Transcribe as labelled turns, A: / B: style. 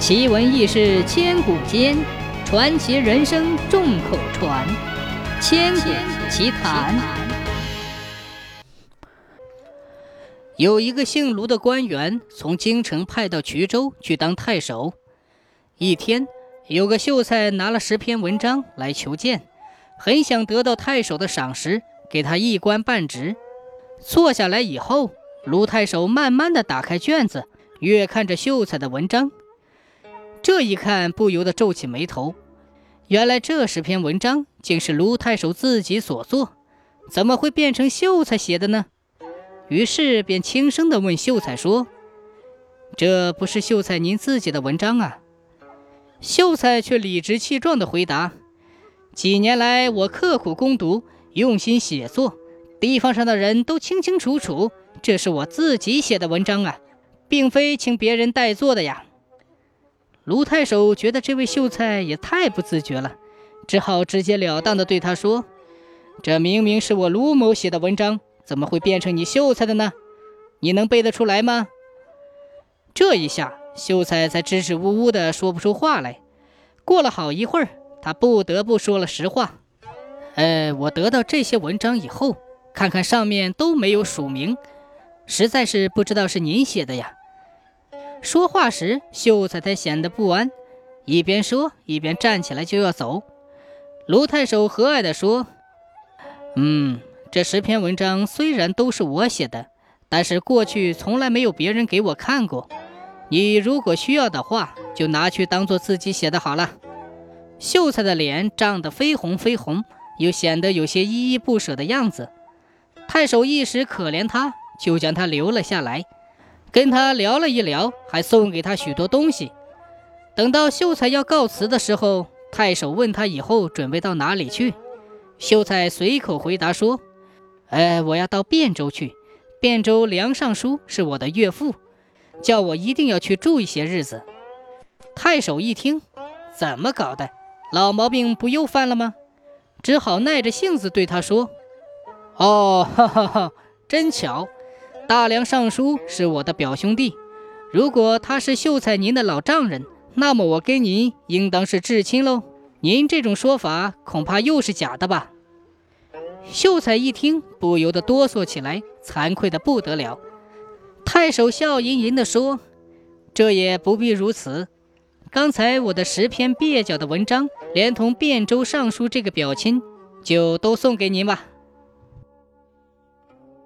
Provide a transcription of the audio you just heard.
A: 奇闻异事千古间，传奇人生众口传。千古奇谈。有一个姓卢的官员从京城派到衢州去当太守。一天，有个秀才拿了十篇文章来求见，很想得到太守的赏识，给他一官半职。坐下来以后，卢太守慢慢的打开卷子，越看着秀才的文章。这一看，不由得皱起眉头。原来这十篇文章竟是卢太守自己所作，怎么会变成秀才写的呢？于是便轻声地问秀才说：“这不是秀才您自己的文章啊？”秀才却理直气壮地回答：“几年来，我刻苦攻读，用心写作，地方上的人都清清楚楚，这是我自己写的文章啊，并非请别人代做的呀。”卢太守觉得这位秀才也太不自觉了，只好直截了当地对他说：“这明明是我卢某写的文章，怎么会变成你秀才的呢？你能背得出来吗？”这一下，秀才才支支吾吾的说不出话来。过了好一会儿，他不得不说了实话：“呃，我得到这些文章以后，看看上面都没有署名，实在是不知道是您写的呀。”说话时，秀才才显得不安，一边说一边站起来就要走。卢太守和蔼地说：“嗯，这十篇文章虽然都是我写的，但是过去从来没有别人给我看过。你如果需要的话，就拿去当做自己写的好了。”秀才的脸涨得绯红绯红，又显得有些依依不舍的样子。太守一时可怜他，就将他留了下来。跟他聊了一聊，还送给他许多东西。等到秀才要告辞的时候，太守问他以后准备到哪里去。秀才随口回答说：“哎，我要到汴州去。汴州梁尚书是我的岳父，叫我一定要去住一些日子。”太守一听，怎么搞的？老毛病不又犯了吗？只好耐着性子对他说：“哦，哈哈哈，真巧。”大梁尚书是我的表兄弟，如果他是秀才您的老丈人，那么我跟您应当是至亲喽。您这种说法恐怕又是假的吧？秀才一听，不由得哆嗦起来，惭愧的不得了。太守笑吟吟地说：“这也不必如此。刚才我的十篇蹩脚的文章，连同汴州尚书这个表亲，就都送给您吧。”